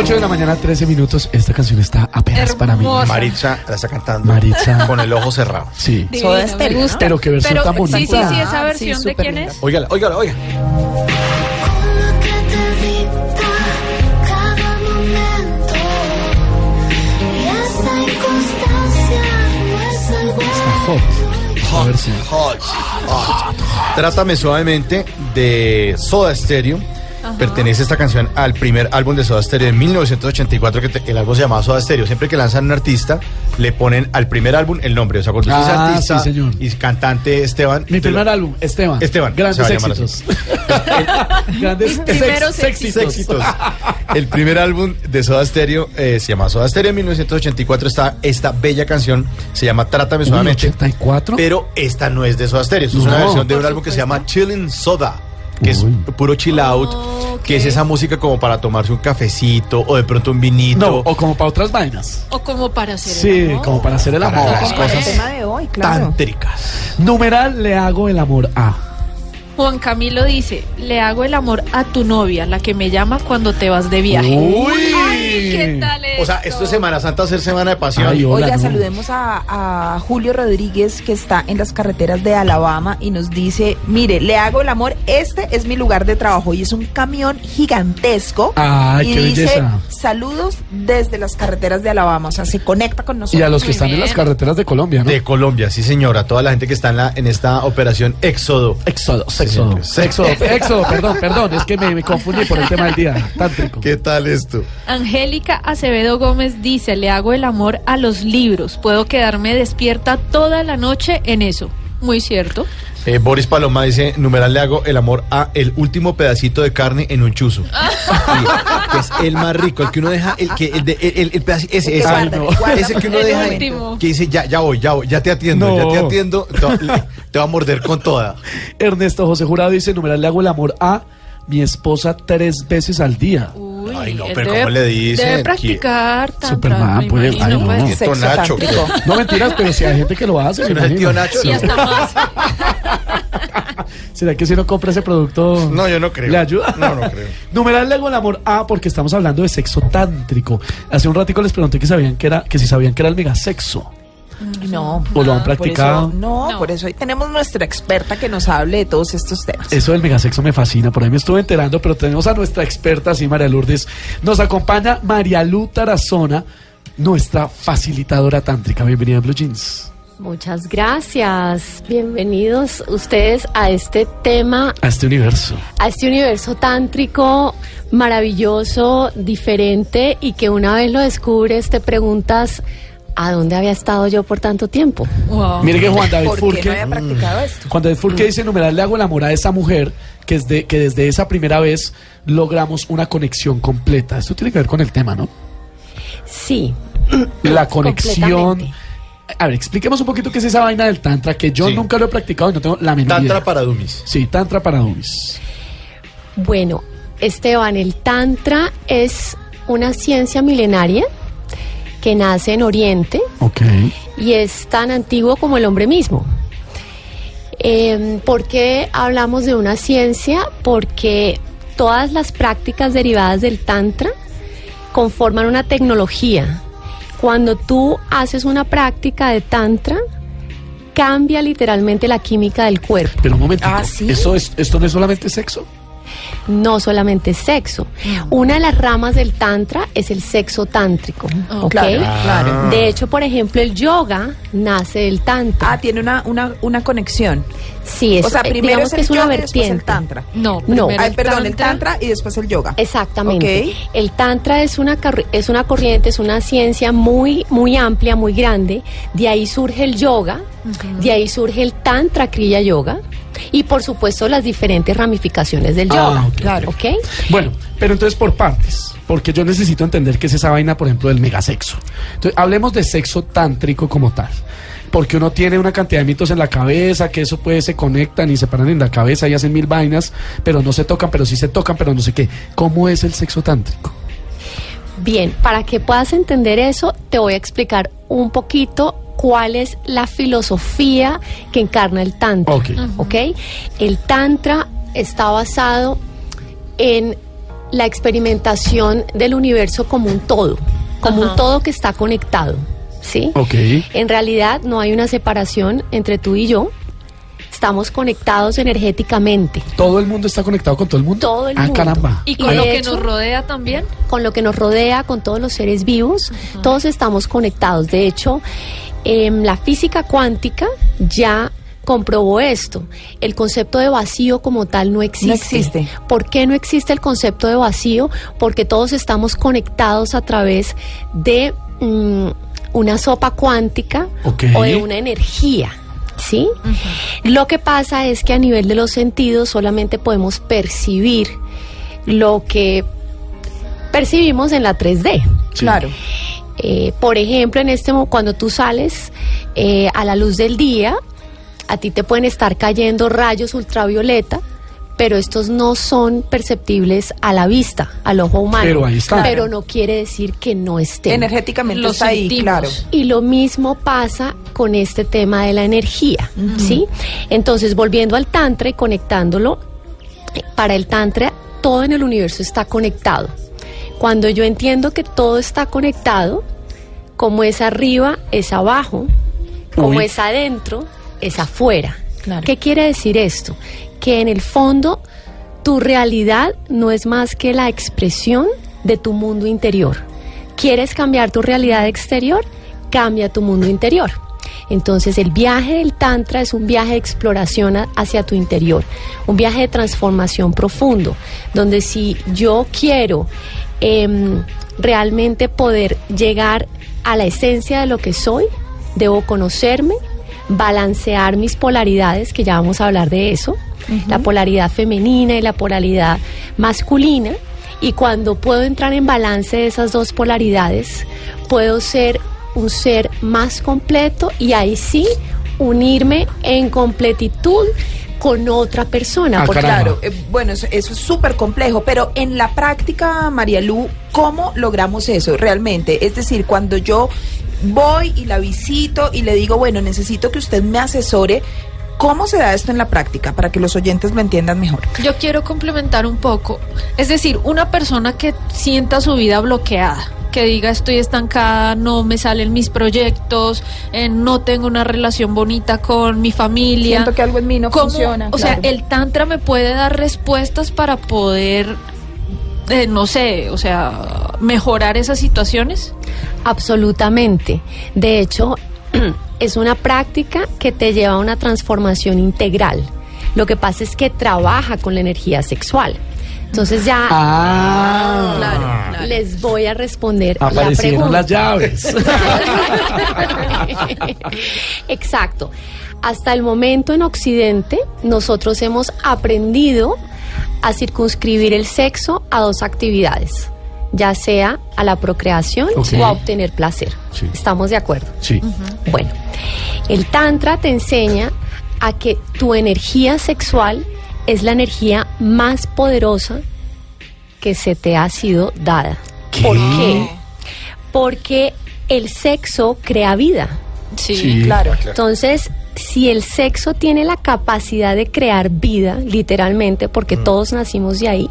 8 de la mañana, 13 minutos. Esta canción está apenas para mí. Hermosa. Maritza la está cantando Maritza. con el ojo cerrado. Sí. Soda me Stereo, gusta. Pero qué versión Pero, tan bonita. Sí, sí, sí, esa Ah, versión sí, de súper quién linda. es. Óigala, óigala, Está hot. Versión. Hot, hot. Trátame suavemente de Soda Stereo. Pertenece esta canción al primer álbum de Soda Stereo de 1984, que te- el álbum se llamaba Soda Stereo. Siempre que lanzan un artista, le ponen al primer álbum el nombre. O sea, cuando usted es Ah, artista sí, señor. y cantante Esteban. Mi lo- primer álbum, Esteban. Esteban, Grandes se va a llamar éxitos. Grandes primeros éxitos. éxitos. El primer álbum de Soda Stereo eh, se llama Soda Stereo en 1984. Está esta bella canción, se llama Trátame suavemente. 84. Pero esta no es de Soda Stereo, es No. una versión de un álbum que se llama Chillin' Soda, que Uy. es puro chill out, Ok. que es esa música como para tomarse un cafecito o de pronto un vinito. No, o como para otras vainas. O como para hacer el Sí, amor. como para hacer el Para amor. las el cosas tema de hoy, claro. tántricas. Numeral le hago el amor a. Juan Camilo dice, le hago el amor a tu novia, la que me llama cuando te vas de viaje. Uy. Ay, ¿qué tal O sea, esto es Semana Santa, hacer Semana de Pasión. Ay, hola, Oiga, no. saludemos a, a Julio Rodríguez que está en las carreteras de Alabama y nos dice, mire, le hago el amor, este es mi lugar de trabajo y es un camión gigantesco Ay, y qué dice, belleza. saludos desde las carreteras de Alabama, o sea, se conecta con nosotros. Y a los que Muy están en las carreteras de Colombia, ¿no? De Colombia, sí señora, toda la gente que está en, la, en esta operación Éxodo. Éxodo, Sí, éxodo, sí. éxodo, éxodo, perdón, perdón, es que me, me confundí por el tema del día tántrico. ¿Qué tal esto? Angélica Acevedo Gómez dice, le hago el amor a los libros. Puedo quedarme despierta toda la noche en eso. Muy cierto. Eh, Boris Paloma dice, numeral le hago el amor a el último pedacito de carne en un chuzo. Sí, que es el más rico, el que uno deja, el que el, de- el, el- el pedacito, ese, El que ese, guarda, no. el que guarda ese que uno El deja, último. que dice, ya, ya voy, ya voy, ya te atiendo, No. ya te atiendo, te, va- le- te va a morder con toda. Ernesto José Jurado dice, numeral le hago el amor a mi esposa tres veces al día. Uy, Ay, no, pero ¿cómo le dicen? Debe practicar tantra, Superman, me pues, ay, no. pues. Qué Sexo Nacho. No mentiras, pero si hay gente que lo hace, ¿No es el tío Nacho? Y hasta más. ¿Será que si uno compra ese producto? No, yo no creo. ¿Le ayuda? No, no creo. Numeral el amor a porque estamos hablando de sexo tántrico. Hace un ratico les pregunté que sabían que era, que si sabían que era el megasexo. No. ¿O lo han por practicado? eso- no, No. por eso hoy tenemos nuestra experta que nos hable de todos estos temas. Eso del megasexo me fascina, por ahí me estuve enterando, pero tenemos a nuestra experta, sí, María Lourdes. Nos acompaña María Lu Tarazona, nuestra facilitadora tántrica. Bienvenida a Blue Jeans. Muchas gracias. Bienvenidos ustedes a este tema, A este universo. a este universo tántrico maravilloso, diferente y que una vez lo descubres te preguntas ¿a dónde había estado yo por tanto tiempo? Wow. Mire que Juan David ¿Por qué Furque, no había practicado esto? Juan David Furque dice, numeral, le hago el amor a esa mujer que, es de, que desde esa primera vez logramos una conexión completa. Esto tiene que ver con el tema, ¿no? Sí. La conexión... A ver, expliquemos un poquito qué es esa vaina del tantra, que yo Sí. nunca lo he practicado y no tengo la menor Tantra idea. para dummies. Sí, tantra para dummies. Bueno, Esteban, el Tantra es una ciencia milenaria que nace en Oriente y es tan antiguo como el hombre mismo. Eh, ¿Por qué hablamos de una ciencia? Porque todas las prácticas derivadas del Tantra conforman una tecnología. Cuando tú haces una práctica de Tantra, cambia literalmente la química del cuerpo. Pero un momento. Ah, ¿sí? ¿Esto, es, ¿Esto no es solamente sexo? No solamente sexo. Una de las ramas del tantra es el sexo tántrico, ¿ok? claro, claro. De hecho, por ejemplo, el yoga nace del tantra. Ah, tiene una, una, una conexión. sí, es, o sea, eh, primero digamos es que el es una yoga y después el vertiente. tantra. No, No. Ay, perdón, el tantra y después el yoga. Exactamente. El tantra es una es una corriente, es una ciencia muy muy amplia, muy grande. De ahí surge el yoga, de ahí surge el tantra kriya yoga y por supuesto las diferentes ramificaciones del Ah, yoga. Claro. ¿Ok? Bueno, pero entonces por partes, porque yo necesito entender qué es esa vaina, por ejemplo, del megasexo. Entonces, hablemos de sexo tántrico como tal. Porque uno tiene una cantidad de mitos en la cabeza, que eso puede se conectan y se paran en la cabeza y hacen mil vainas, pero no se tocan, pero sí se tocan, pero no sé qué. ¿Cómo es el sexo tántrico? Bien, para que puedas entender eso, te voy a explicar un poquito cuál es la filosofía que encarna el tantra. Ok. ¿ok? El tantra está basado en la experimentación del universo como un todo, como un todo que está conectado, ¿sí? Ok. En realidad no hay una separación entre tú y yo. Estamos conectados energéticamente ¿Todo el mundo está conectado con todo el mundo? Todo el ah, mundo. caramba. Y Y con lo que hecho- nos rodea también. con lo que nos rodea, con todos los seres vivos, todos estamos conectados. De hecho, em, la física cuántica ya comprobó esto. El concepto de vacío como tal no existe. No existe. ¿Por qué no existe el concepto de vacío? Porque todos estamos conectados a través de mm, una sopa cuántica o de una energía. ¿Sí? Lo que pasa es que a nivel de los sentidos solamente podemos percibir lo que percibimos en la 3D. Sí. Claro. Eh, por ejemplo, en este mo- cuando tú sales eh, a la luz del día, a ti te pueden estar cayendo rayos ultravioleta, pero estos no son perceptibles a la vista, al ojo humano. Pero ahí están. Pero no quiere decir que no estén. Energéticamente Lo está ahí, sentimos. claro. Y lo mismo pasa con este tema de la energía, ¿sí? Entonces, volviendo al tantra y conectándolo, eh, para el tantra todo en el universo está conectado. Cuando yo entiendo que todo está conectado, como es arriba, es abajo, como Uy. es adentro, es afuera. Claro. ¿Qué quiere decir esto? Que en el fondo tu realidad no es más que la expresión de tu mundo interior. ¿Quieres cambiar tu realidad exterior? Cambia tu mundo interior. Entonces el viaje del Tantra es un viaje de exploración a- hacia tu interior, un viaje de transformación profundo, donde si yo quiero em, realmente poder llegar a la esencia de lo que soy, debo conocerme, balancear mis polaridades, que ya vamos a hablar de eso, la polaridad femenina y la polaridad masculina. Y cuando puedo entrar en balance de esas dos polaridades, puedo ser un ser más completo y ahí sí unirme en completitud con otra persona. Ah, porque. Claro, eh, bueno, eso, eso es súper complejo, pero en la práctica, María Lu, ¿cómo logramos eso realmente? Es decir, cuando yo voy y la visito y le digo, bueno, necesito que usted me asesore, ¿cómo se da esto en la práctica para que los oyentes lo entiendan mejor? Yo quiero complementar un poco. Es decir, una persona que sienta su vida bloqueada, que diga estoy estancada, no me salen mis proyectos, eh, no tengo una relación bonita con mi familia. Siento que algo en mí no ¿Cómo- funciona. O sea, el tantra me puede dar respuestas para poder, eh, no sé, o sea, mejorar esas situaciones. Absolutamente. De hecho, es una práctica que te lleva a una transformación integral. Lo que pasa es que trabaja con la energía sexual. Entonces ya Ah, Claro, claro. les voy a responder la aparecieron pregunta. las llaves. Exacto. Hasta el momento en Occidente nosotros hemos aprendido a circunscribir el sexo a dos actividades, ya sea a la procreación o a obtener placer. Sí. ¿Estamos de acuerdo? Sí. Bueno, el Tantra te enseña a que tu energía sexual es la energía más poderosa que se te ha sido dada. ¿Qué? ¿Por qué? Porque el sexo crea vida. Sí. Sí. Claro. Entonces, si el sexo tiene la capacidad de crear vida, literalmente, porque todos nacimos de ahí,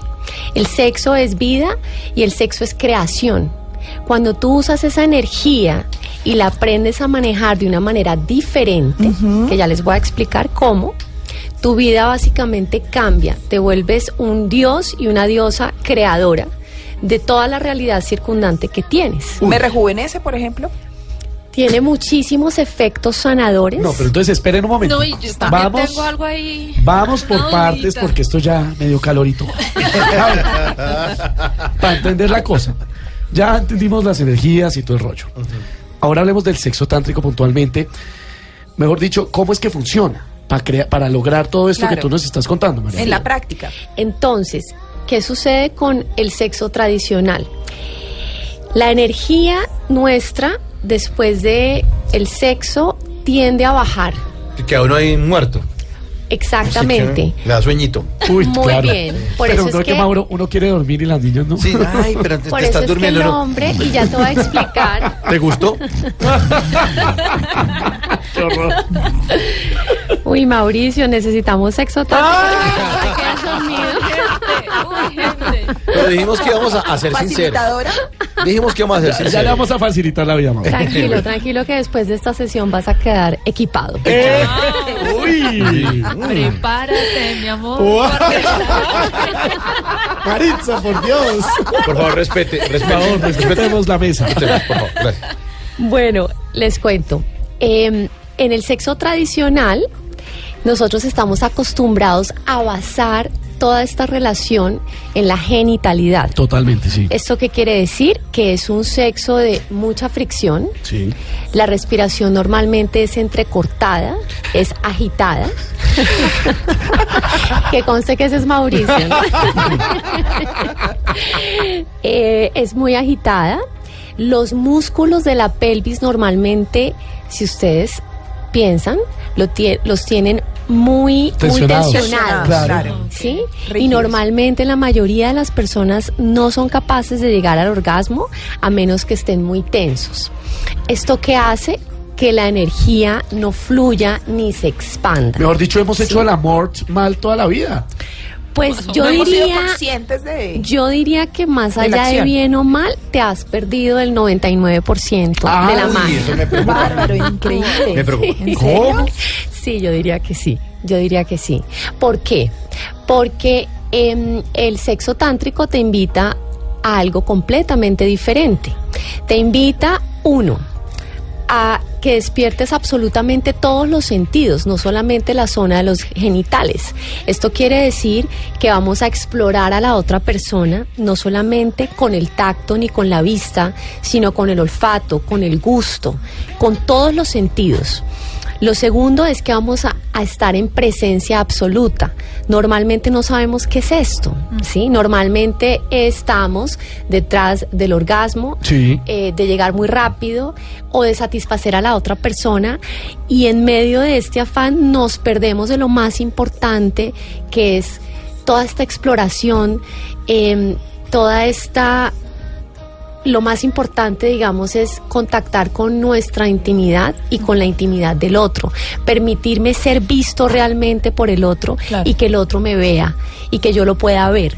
el sexo es vida y el sexo es creación. Cuando tú usas esa energía y la aprendes a manejar de una manera diferente, que ya les voy a explicar cómo, tu vida básicamente cambia, te vuelves un dios y una diosa creadora de toda la realidad circundante que tienes. ¿Me rejuvenece, por ejemplo? Tiene muchísimos efectos sanadores. No, pero entonces esperen un momento. No, y yo también vamos, tengo algo ahí. vamos por partes porque esto ya me dio calor y todo. Para entender la cosa. Ya entendimos las energías y todo el rollo. Ahora hablemos del sexo tántrico puntualmente. Mejor dicho, ¿cómo es que funciona? Para, para lograr todo esto que tú nos estás contando, María. En la práctica. Entonces, ¿qué sucede con el sexo tradicional? La energía nuestra después de el sexo tiende a bajar. Que a uno ahí muerto. Exactamente. Que Le da sueñito. Uy, Muy claro. bien. Por pero eso no es que, que- Mauro, uno quiere dormir y las niñas no. Sí, ay, pero te, Por te eso estás es que durmiendo. el ¿no? hombre, y ya te voy a explicar, ¿Te gustó? Qué horror. uy Mauricio, necesitamos sexo tántrico. Ah. Uy, gente. Pero dijimos que íbamos a, a ser sinceros. Facilitadora. Dijimos que íbamos a ser Ya le sinceros. vamos a facilitar la vida, Mauro. Tranquilo, tranquilo que después de esta sesión vas a quedar equipado. Eh, Uy. Prepárate, mi amor. Wow. Maritza, por Dios. Por favor, respete, Por respete. favor, respetemos la mesa. Respetemos, por favor, gracias. Bueno, les cuento. Eh, en el sexo tradicional, nosotros estamos acostumbrados a basar toda esta relación en la genitalidad. Totalmente, sí. ¿Esto qué quiere decir? Que es un sexo de mucha fricción. Sí. La respiración normalmente es entrecortada, es agitada. que conste que ese es Mauricio. ¿no? Eh, es muy agitada. Los músculos de la pelvis normalmente, si ustedes piensan, lo tie- los tienen muy, muy Tensionados. tensionados. Claro. ¿Sí? Y normalmente la mayoría de las personas no son capaces de llegar al orgasmo a menos que estén muy tensos. ¿Esto qué hace? Que la energía no fluya ni se expanda. Mejor dicho, hemos hecho el amor mal toda la vida. Pues yo no hemos sido diría, de... yo diría que más allá de bien o mal, te has perdido el 99% de la uy, magia. Eso me preocupa. Bárbaro, increíble. Me preocupa. ¿En ¿Cómo? Sí, yo diría que sí. Yo diría que sí. ¿Por qué? Porque em, el sexo tántrico te invita a algo completamente diferente. Te invita, uno, a que despiertes absolutamente todos los sentidos, no solamente la zona de los genitales. Esto quiere decir que vamos a explorar a la otra persona, no solamente con el tacto ni con la vista, sino con el olfato, con el gusto, con todos los sentidos. Lo segundo es que vamos a, a estar en presencia absoluta. Normalmente no sabemos qué es esto, ¿sí? Normalmente estamos detrás del orgasmo, Sí. eh, de llegar muy rápido o de satisfacer a la otra persona y en medio de este afán nos perdemos de lo más importante que es toda esta exploración, em, toda esta lo más importante, digamos, es contactar con nuestra intimidad y con la intimidad del otro. Permitirme ser visto realmente por el otro Claro. y que el otro me vea y que yo lo pueda ver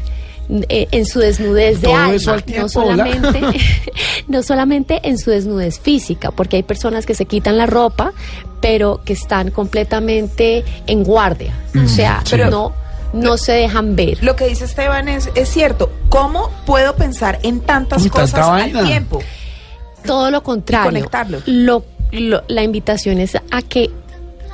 eh, en su desnudez de Todo alma, eso al no tiempo, solamente, no solamente en su desnudez física, porque hay personas que se quitan la ropa, pero que están completamente en guardia, o sea, sí. no, no se dejan ver. Lo que dice Esteban es, es cierto. ¿Cómo puedo pensar en tantas Uy, tanta cosas vaina. al tiempo? Todo lo contrario. conectarlo. Lo, lo- la invitación es a que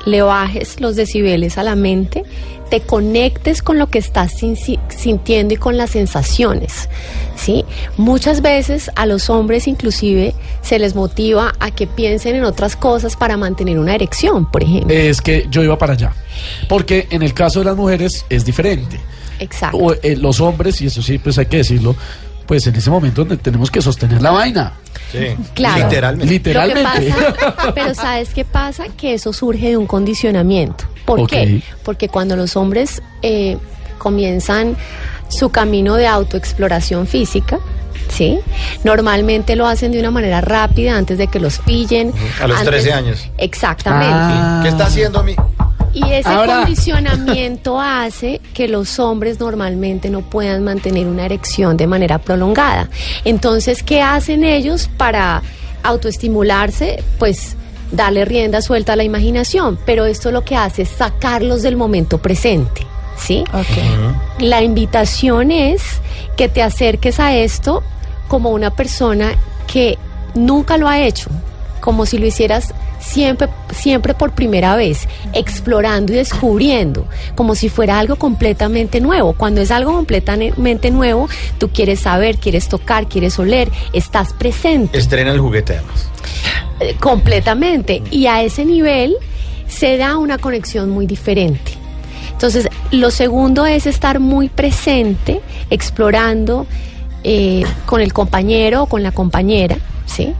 le bajes los decibeles a la mente, te conectes con lo que estás sin- si- sintiendo y con las sensaciones, ¿sí? Muchas veces a los hombres inclusive se les motiva a que piensen en otras cosas para mantener una erección, por ejemplo. Es que yo iba para allá. Porque en el caso de las mujeres es diferente. Exacto. O, eh, los hombres, y eso sí, pues hay que decirlo, pues en ese momento donde tenemos que sostener la vaina. Sí. Claro. Literalmente. Literalmente. Pasa, pero ¿sabes qué pasa? Que eso surge de un condicionamiento. ¿Por qué? Porque cuando los hombres eh, comienzan su camino de autoexploración física, ¿sí? Normalmente lo hacen de una manera rápida antes de que los pillen. A los antes- 13 años. Exactamente. Ah. ¿Qué está haciendo mi? Y ese Ahora- condicionamiento hace que los hombres normalmente no puedan mantener una erección de manera prolongada. Entonces, ¿qué hacen ellos para autoestimularse? Pues darle rienda suelta a la imaginación, pero esto lo que hace es sacarlos del momento presente, ¿sí? La invitación es que te acerques a esto como una persona que nunca lo ha hecho, como si lo hicieras siempre, siempre por primera vez, explorando y descubriendo, como si fuera algo completamente nuevo. Cuando es algo completamente nuevo, tú quieres saber, quieres tocar, quieres oler, estás presente. Estrena el juguete además. Eh, completamente. Y a ese nivel se da una conexión muy diferente. Entonces, lo segundo es estar muy presente, explorando eh, con el compañero o con la compañera, ¿sí?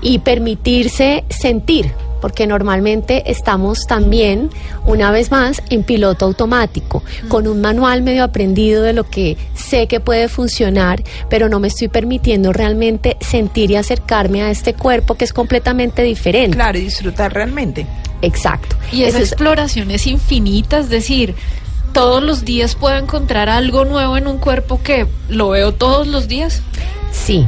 Y permitirse sentir, porque normalmente estamos también, una vez más, en piloto automático, con un manual medio aprendido de lo que sé que puede funcionar, pero no me estoy permitiendo realmente sentir y acercarme a este cuerpo que es completamente diferente. Claro, y disfrutar realmente. Exacto. Y esa Eso es- exploración es infinita, es decir, todos los días puedo encontrar algo nuevo en un cuerpo que lo veo todos los días. Sí.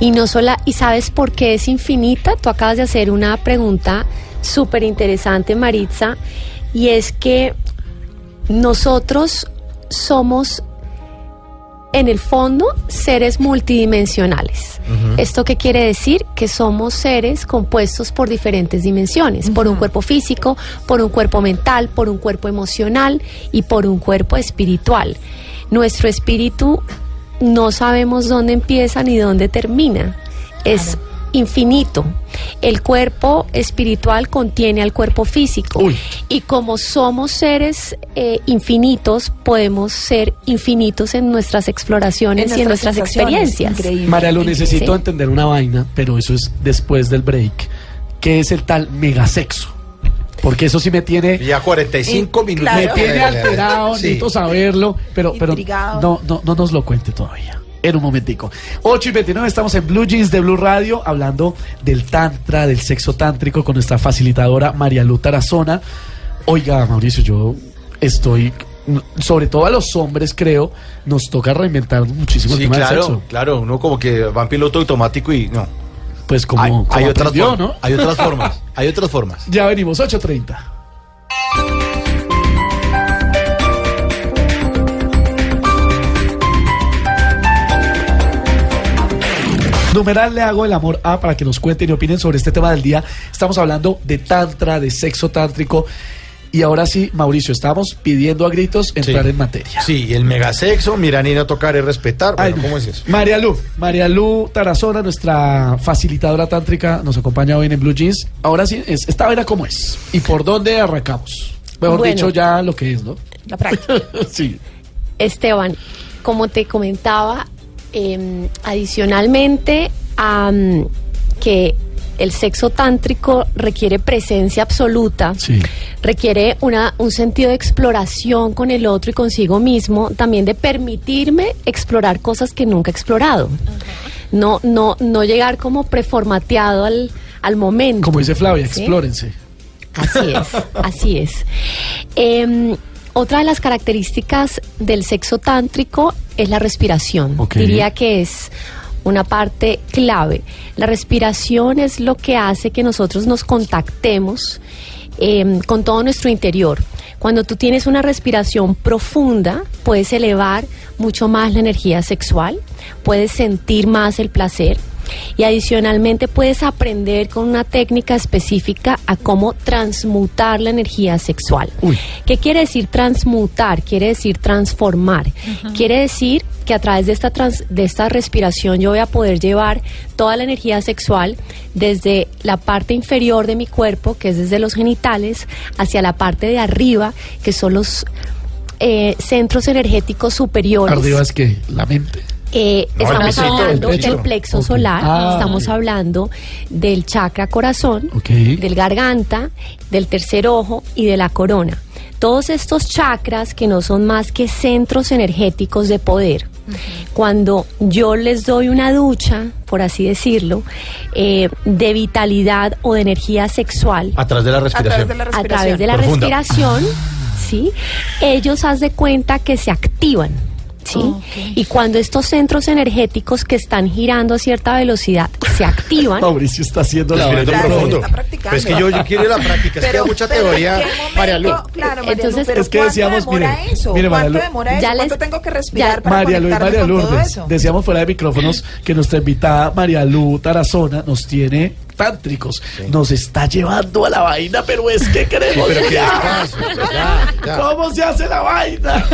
Y no sola, ¿y sabes por qué es infinita? Tú acabas de hacer una pregunta súper interesante, Maritza, y es que nosotros somos en el fondo seres multidimensionales. ¿Esto qué quiere decir? Que somos seres compuestos por diferentes dimensiones, por un cuerpo físico, por un cuerpo mental, por un cuerpo emocional y por un cuerpo espiritual. Nuestro espíritu no sabemos dónde empieza ni dónde termina. Es infinito. El cuerpo espiritual contiene al cuerpo físico. Uy. Y como somos seres eh, infinitos, podemos ser infinitos en nuestras exploraciones y en nuestras experiencias. Increíble. María, lo necesito Sí. entender una vaina, pero eso es después del break. ¿Qué es el tal megasexo? Porque eso sí me tiene, Ya 45 Eh, minutos. claro. me tiene alterado, Sí. necesito saberlo, pero, pero no, no, no nos lo cuente todavía. En un momentico. 8 y 29 estamos en Blue Jeans de Blue Radio hablando del tantra, del sexo tántrico con nuestra facilitadora María Lu Tarazona. Oiga, Mauricio, yo estoy, sobre todo a los hombres creo, nos toca reinventar muchísimo el Sí, del claro, sexo. claro, uno como que va en piloto automático y no. Pues como, hay, como hay otras aprendió, formas, ¿no? hay otras formas, hay otras formas. Ya venimos, 8.30. Numeral le hago el amor a para que nos cuenten y opinen sobre este tema del día. Estamos hablando de tantra, de sexo tántrico. Y ahora sí, Mauricio, estamos pidiendo a gritos entrar Sí. en materia. Sí, el megasexo, no tocar es respetar. Ay, Bueno, ¿cómo es eso? María Lu, María Lu Tarazona, nuestra facilitadora tántrica, nos acompaña hoy en Blue Jeans. Ahora sí, es, esta vaina cómo es y por dónde arrancamos. Mejor Bueno. dicho, ya lo que es, ¿no? La práctica. sí. Esteban, como te comentaba, eh, adicionalmente a que el sexo tántrico requiere presencia absoluta, Sí. requiere una, un sentido de exploración con el otro y consigo mismo, también de permitirme explorar cosas que nunca he explorado. No, no, no llegar como preformateado al, al momento. Como dice Flavia, ¿sí? explórense. Así es, así es. Em, otra de las características del sexo tántrico es la respiración. Diría que es una parte clave. La respiración es lo que hace que nosotros nos contactemos em, con todo nuestro interior. Cuando tú tienes una respiración profunda, puedes elevar mucho más la energía sexual, puedes sentir más el placer. Y adicionalmente puedes aprender con una técnica específica a cómo transmutar la energía sexual. ¿Qué quiere decir transmutar? Quiere decir transformar. Quiere decir que a través de esta, trans- de esta respiración yo voy a poder llevar toda la energía sexual desde la parte inferior de mi cuerpo, que es desde los genitales, hacia la parte de arriba, que son los eh, centros energéticos superiores. Arriba es que la mente. Eh, No, estamos hablando el del plexo solar, Ah, estamos hablando del chakra corazón, del garganta, del tercer ojo y de la corona. Todos estos chakras que no son más que centros energéticos de poder. Cuando yo les doy una ducha, por así decirlo, eh, de vitalidad o de energía sexual, A través de la A respiración. través de la a respiración. través de la respiración, ¿sí? Ellos haz de cuenta que se activan, ¿sí? Ok. Y cuando estos centros energéticos que están girando a cierta velocidad se activan, Mauricio está haciendo la. Claro, profundo. está practicando. Pero es que yo, yo quiero ir a la práctica, es que hay mucha pero teoría. María Lu. Claro, María Entonces, Lu, pero es que ¿cuánto decíamos, mire, eso? mire, María ¿Cuánto Lu- demora eso? Ya les- ¿Cuánto tengo que respirar ya- para María Lu y conectarme María Lourdes. Decíamos fuera de micrófonos que nuestra invitada María Lu Tarazona nos tiene tántricos. Nos está llevando a la vaina, pero es que queremos. Pero qué ya. despacio, ya, ya. ¿Cómo se hace la vaina?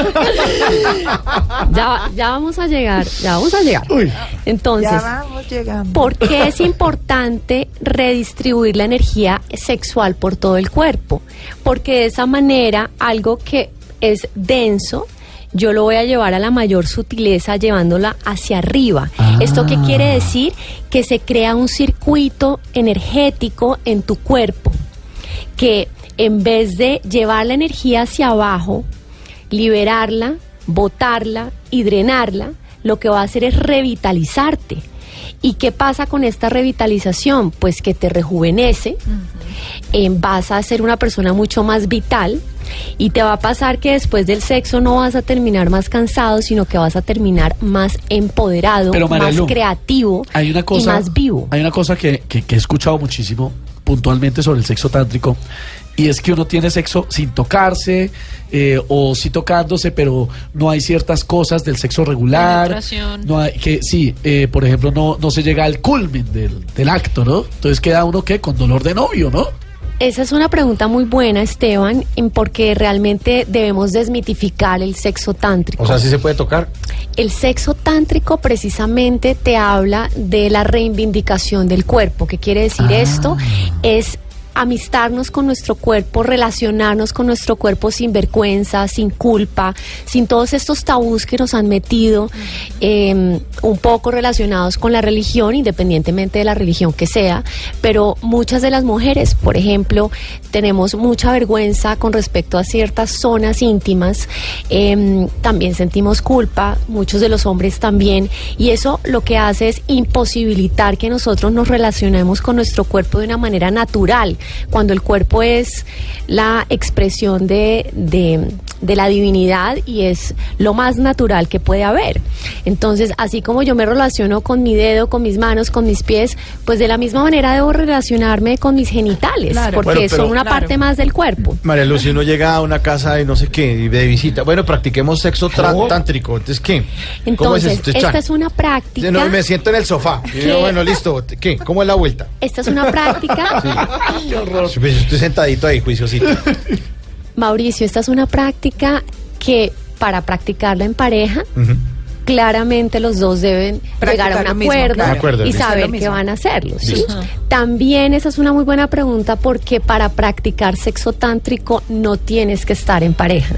ya, ya vamos a llegar, ya vamos a llegar. Uy. Entonces, Ya vamos llegando. ¿Por qué es importante redistribuir la energía sexual por todo el cuerpo? Porque de esa manera algo que es denso, yo lo voy a llevar a la mayor sutileza llevándola hacia arriba. ¿Esto qué quiere decir? Que se crea un circuito energético en tu cuerpo que en vez de llevar la energía hacia abajo, liberarla, botarla y drenarla, lo que va a hacer es revitalizarte. ¿Y qué pasa con esta revitalización? Pues que te rejuvenece, eh, vas a ser una persona mucho más vital y te va a pasar que después del sexo no vas a terminar más cansado, sino que vas a terminar más empoderado, Pero, más creativo Hay una cosa, y más vivo. Hay una cosa que, que- que he escuchado muchísimo puntualmente sobre el sexo tántrico y es que uno tiene sexo sin tocarse eh, o sí tocándose, pero no hay ciertas cosas del sexo regular. No hay que sí, eh, por ejemplo, no no se llega al culmen del, del acto, ¿no? Entonces queda uno que con dolor de novio, ¿no? Esa es una pregunta muy buena, Esteban, porque realmente debemos desmitificar el sexo tántrico. O sea, sí se puede tocar. El sexo tántrico precisamente te habla de la reivindicación del cuerpo. ¿Qué quiere decir esto? Es amistarnos con nuestro cuerpo, relacionarnos con nuestro cuerpo sin vergüenza, sin culpa, sin todos estos tabús que nos han metido, eh, un poco relacionados con la religión, independientemente de la religión que sea, pero muchas de las mujeres, por ejemplo, tenemos mucha vergüenza con respecto a ciertas zonas íntimas, eh, también sentimos culpa, muchos de los hombres también, y eso lo que hace es imposibilitar que nosotros nos relacionemos con nuestro cuerpo de una manera natural, cuando el cuerpo es la expresión de, de, de la divinidad y es lo más natural que puede haber. Entonces, así como yo me relaciono con mi dedo, con mis manos, con mis pies, pues de la misma manera debo relacionarme con mis genitales, Claro. porque Bueno, pero- son una Claro. parte más del cuerpo. María Luz, si uno llega a una casa y no sé qué, y de visita, bueno, practiquemos sexo tántrico. Entonces, ¿qué? ¿Cómo Entonces, esto? esta es una práctica. No, me siento en el sofá. Y digo, ¿Qué? bueno, listo. ¿Qué? ¿Cómo es la vuelta? Esta es una práctica, Pues, Estoy sentadito ahí, juiciosito. Mauricio, esta es una práctica que para practicarla en pareja, claramente los dos deben Practicar llegar a un mismo, acuerdo, claro. De acuerdo, y listo. saber mismo. van a hacerlo. ¿sí? También esa es una muy buena pregunta porque para practicar sexo tántrico no tienes que estar en pareja.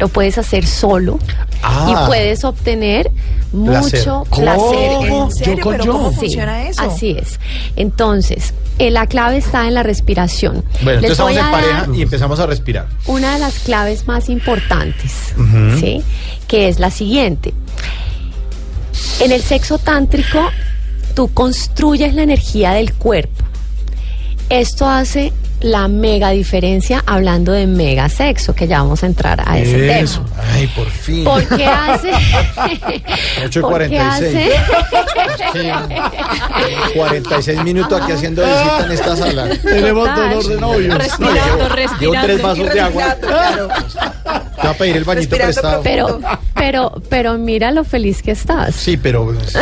Lo puedes hacer solo Ah. y puedes obtener Placer. mucho ¿Cómo? placer. ¿En serio? Yo con ¿Pero yo. cómo Sí, funciona eso? Así es. Entonces, eh, la clave está en la respiración. Bueno, Les entonces estamos en a pareja y empezamos a respirar. una de las claves más importantes. ¿sí? Que es la siguiente. En el sexo tántrico, tú construyes la energía del cuerpo. Esto hace la mega diferencia hablando de mega sexo, que ya vamos a entrar a ese Eso. tema. Ay, por fin. ¿Por qué hace? 8 y ¿Por qué 46. hace? Sí. 46 minutos aquí haciendo visita en esta sala. Tenemos dolor de novios. Respirando, Llevo tres respirando. vasos de agua. Claro. Te va a pedir el bañito Respirando prestado. Pero, pero, pero mira lo feliz que estás. Sí, pero pues,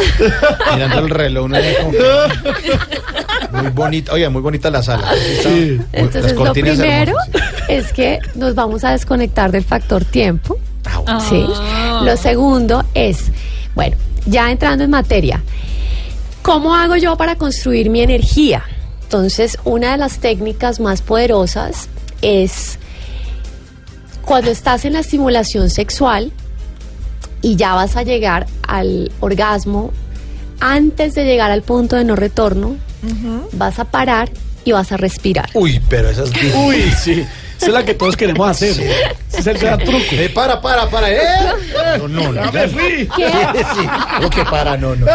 mirando el reloj, que- muy bonita, oye, muy bonita la sala. Sí. Muy- Entonces, lo primero es que nos vamos a desconectar del factor tiempo. Ah, ¿sí? Lo segundo es, bueno, ya entrando en materia, ¿cómo hago yo para construir mi energía? Entonces, una de las técnicas más poderosas es cuando estás en la estimulación sexual y ya vas a llegar al orgasmo, antes de llegar al punto de no retorno, vas a parar y vas a respirar. Uy, pero esas Uy, sí. Esa es la que todos queremos hacer. Ese es el gran truco. Eh, para, para, para, eh. No, no, no. Ya me fui. ¿Qué? Sí, ¿cómo que para? No, no.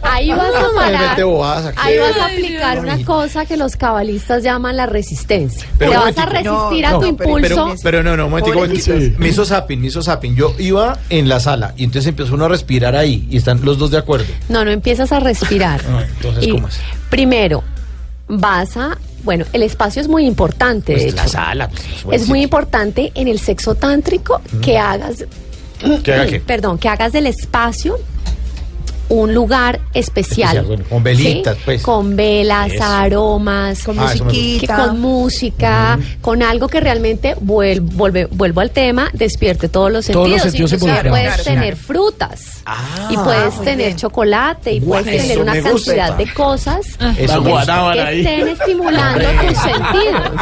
Ahí vas a aquí. Ahí vas a aplicar una cosa que los cabalistas llaman la resistencia. Pero Te vas a resistir No, a tu impulso. Pero, pero no, no, un momentico, un momentico. Sí. Me hizo zapping, me hizo zapping. Yo iba en la sala y entonces empezó uno a respirar ahí y están los dos de acuerdo. No, no empiezas a respirar. Ah, entonces, Y ¿cómo es? Primero, vas a. Bueno, el espacio es muy importante, de Pues la hecho. sala. pues, es muy importante en el sexo tántrico que hagas. ¿Que haga qué? Perdón, que hagas del espacio un lugar especial. Especial, bueno, con velitas, ¿sí? pues. Con velas, Eso. aromas, Con Ah, musiquita. con música, con algo que realmente vuel- vuelve, vuelvo al tema, despierte todos los Todos los sentidos. sentidos Inclusive involucrados. puedes Claro, tener claro. frutas Ah, y puedes tener bien. chocolate y puedes tener una gusta. cantidad de cosas Eso que ahí. estén estimulando tus sentidos.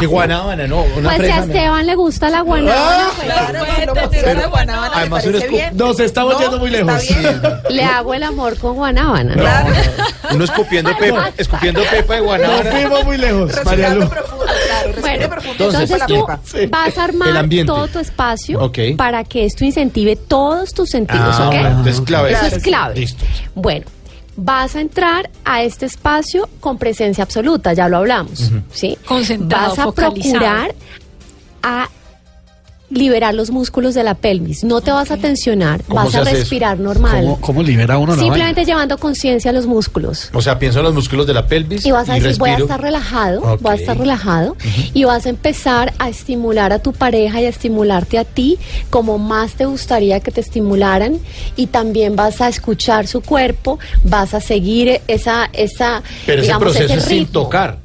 Qué guanábana, no. Una Pues si a no. Esteban le gusta la guanábana, pues, Claro, Pero- guanábana, además escu- bien. Nos estamos No, yendo muy está lejos. bien. le hago el amor con guanábana. No, uno escupiendo pepa, escupiendo pepa de guanábana. fuimos muy lejos, María Respirando Lu. profundo, claro, respire Bueno, profundo. entonces, tú. Sí. vas a armar todo tu espacio para que esto incentive todos tus sentidos, Ah, ¿ok? bueno, entonces clave. Eso Claro, es clave. Listo. Bueno, vas a entrar a este espacio con presencia absoluta, ya lo hablamos, ¿sí? Concentrado, Vas a focalizado. procurar a liberar los músculos de la pelvis. No te vas a tensionar, ¿Cómo vas a eso? respirar normal. ¿Cómo, cómo libera uno la Simplemente vaina? llevando conciencia a los músculos. O sea, pienso en los músculos de la pelvis Y vas a decir, voy a estar relajado, Ok. voy a estar relajado y vas a empezar a estimular a tu pareja y a estimularte a ti como más te gustaría que te estimularan y también vas a escuchar su cuerpo, vas a seguir esa, esa, Pero ese proceso ese es sin tocar.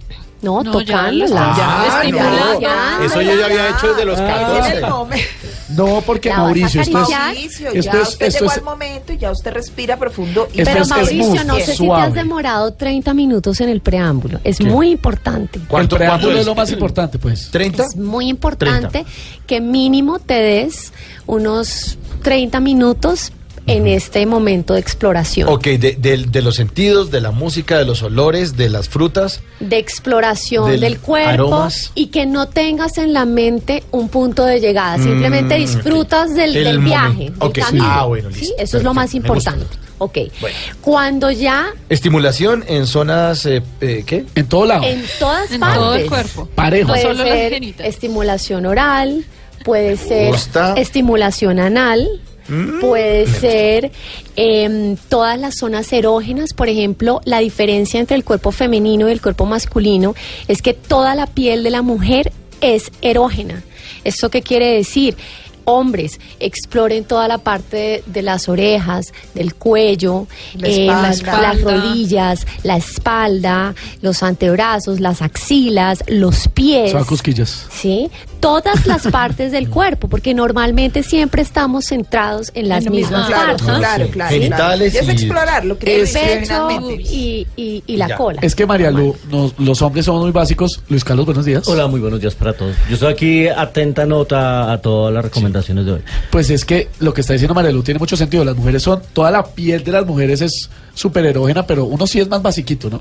No, No, ya tocándola. Ah, ya, no. Eso yo ya había hecho desde los Ese es el 14. momento. No, porque La Mauricio, esto es. Mauricio, esto ya es- usted esto llegó es- al momento y ya usted respira profundo. Y Pero es Mauricio, no sé si te has demorado 30 minutos en el preámbulo. Es ¿Qué? muy importante. el ¿Cuánto, preámbulo cuánto es lo más importante, pues. ¿30? Es muy importante que mínimo te des unos 30 minutos en este momento de exploración. Ok, de, de- de los sentidos, de la música, de los olores, de las frutas. De exploración Del del, cuerpo aromas. y que no tengas en la mente un punto de llegada. Simplemente Mm, disfrutas del, El del viaje, del Ok, sí. camino. Ah, bueno, ¿sí? listo. Eso es lo más importante. Ok. Bueno. Cuando ya Estimulación en zonas, eh, eh, ¿qué? En todo lado. en todas En partes. todo el cuerpo. Parejo. Puede solo ser estimulación oral, puede ser gusta. estimulación anal, Mm, puede ser em, todas las zonas erógenas. Por ejemplo, la diferencia entre el cuerpo femenino y el cuerpo masculino es que toda la piel de la mujer es erógena. ¿Esto qué quiere decir? Hombres, exploren toda la parte de, de las orejas, del cuello, La eh, espalda. las, las rodillas, la espalda, los antebrazos, las axilas, los pies. Cosquillas. ¿sí? Todas las partes del cuerpo, porque normalmente siempre estamos centrados en las En lo mismas claro, partes. claro, claro. Genitales claro. Y es y- explorarlo, creo El pecho y, y- y la Ya. cola. Es que María Lu, nos- los hombres somos muy básicos. Luis Carlos, buenos días. Hola, muy buenos días para todos. Yo estoy aquí atenta nota a todas las recomendaciones de hoy. Pues es que lo que está diciendo María Lu tiene mucho sentido. Las mujeres son, toda la piel de las mujeres es súper erógena, pero uno sí es más basiquito, ¿no?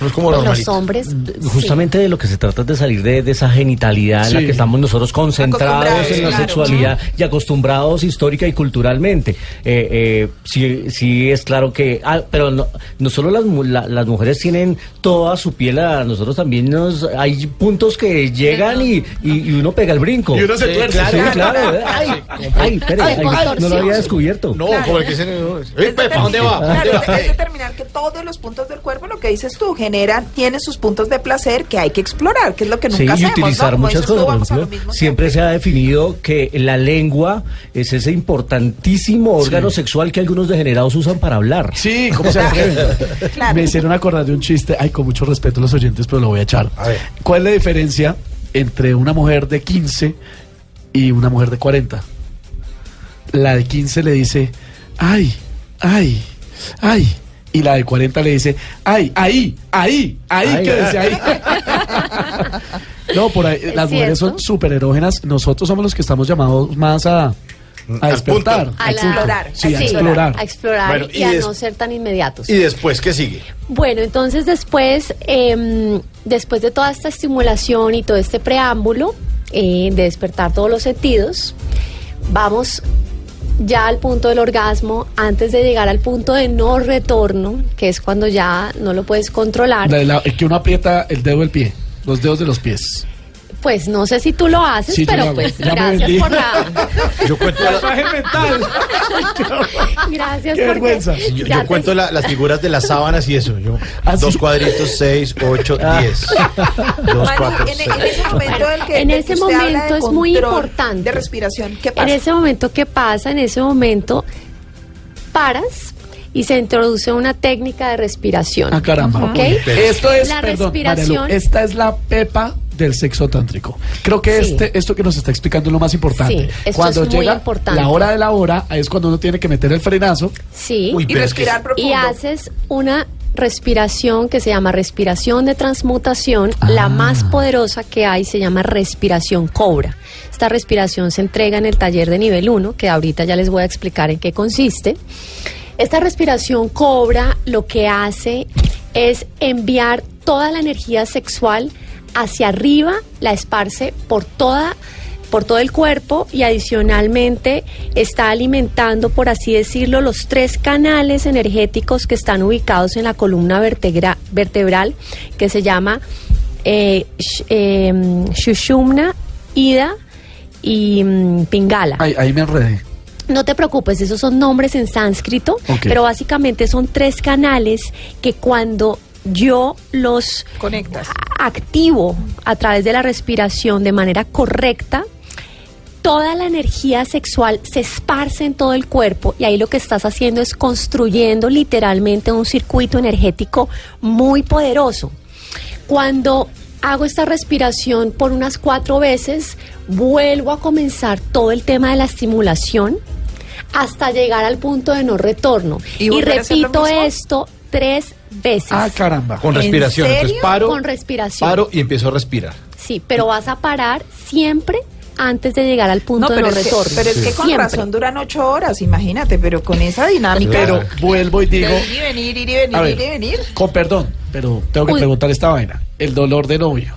No es como Los normalito. hombres. Justamente de lo que se trata es de salir de, de esa genitalidad en la que estamos nosotros concentrados en la claro. sexualidad y acostumbrados histórica y culturalmente. Eh, eh, sí, sí es claro que, ah, pero no, no solo las, mu- la- las mujeres tienen toda su piel, a nosotros también nos, hay puntos que llegan y, y- y uno pega el brinco. Y uno se Sí, tuerce, Claro, sí. claro. eh. Ay, ay, espere, Ay, ay, no lo había descubierto. No, Claro. como el que dicen. Es ¡Eh, Pepa, ¿dónde va? determinar- ¿Dónde Claro, es determinar que todos los puntos del cuerpo, lo que dices tú, genera, tiene sus puntos de placer que hay que explorar, que es lo que nunca Sí, y hacemos, utilizar muchas cosas. Por ejemplo, siempre se ha definido que la lengua es ese importantísimo órgano sexual que algunos degenerados usan para hablar. Sí, ¿cómo se? Claro. Me hicieron acordar de un chiste, ay, con mucho respeto a los oyentes, pero lo voy a echar. A ver. ¿Cuál es la diferencia entre una mujer de 15 y una mujer de 40? La de 15 le dice, ay, ay, ay. Y la de 40 le dice, ay, ahí, ahí, ahí, Ay. quédese ahí. no, por ahí, las mujeres son súper erógenas. Nosotros somos los que estamos llamados más a, a Al despertar. A explorar, Sí, a sí, explorar. a explorar Bueno, y, y a no ser tan inmediatos. ¿Y después qué sigue? Bueno, entonces después, em, después de toda esta estimulación y todo este preámbulo eh, de despertar todos los sentidos, vamos ya al punto del orgasmo antes de llegar al punto de no retorno, que es cuando ya no lo puedes controlar. La la- que uno aprieta el dedo del pie, los dedos de los pies. Pues no sé si tú lo haces, Sí, yo lo pero pues Ya gracias por la Yo cuento, la- mental. gracias Qué porque vergüenza. yo, cuento la- las figuras de las sábanas y eso. Yo, ¿Ah, dos sí? cuadritos, seis, ocho, diez. Dos, cuatro, en, seis. en ese momento que, En ese momento es muy importante. De respiración, ¿qué En pasa? ese momento, ¿qué pasa? En ese momento paras y se introduce una técnica de respiración. Ah, caramba. ¿Ok? Esto es, La perdón, respiración- esta es la pepa del sexo tántrico. Creo que Sí. este, esto que nos está explicando es lo más importante. Sí, esto cuando es muy llega importante. la hora de la hora, es cuando uno tiene que meter el frenazo. Sí. Uy, Y respirar profundo. y haces una respiración que se llama respiración de transmutación. Ah. La más poderosa que hay se llama respiración cobra. Esta respiración se entrega en el taller de nivel 1, que ahorita ya les voy a explicar en qué consiste. Esta respiración cobra lo que hace es enviar toda la energía sexual hacia arriba, la esparce por toda por todo el cuerpo y adicionalmente está alimentando, por así decirlo, los tres canales energéticos que están ubicados en la columna vertebra- vertebral, que se llama eh, sh- em, Shushumna, Ida y mm, Pingala. Ahí, ahí me enredé. No te preocupes, esos son nombres en sánscrito, pero básicamente son tres canales que cuando yo los Conectas. activo a través de la respiración de manera correcta, toda la energía sexual se esparce en todo el cuerpo y ahí lo que estás haciendo es construyendo literalmente un circuito energético muy poderoso. Cuando hago esta respiración por unas cuatro veces, vuelvo a comenzar todo el tema de la estimulación hasta llegar al punto de no retorno. ¿Y Y, repito esto tres veces. Ah, caramba. Con ¿En respiración. Entonces paro, Con respiración. paro y empiezo a respirar. Sí, pero vas a parar siempre antes de llegar al punto No, de pero, no que, retorno. pero es que con Siempre. razón duran ocho horas, imagínate, pero con esa dinámica. Pero vuelvo y digo, ir y venir, ir y venir, a ir y ver, venir. con perdón, pero tengo que Uy. preguntar esta vaina. El dolor de novio.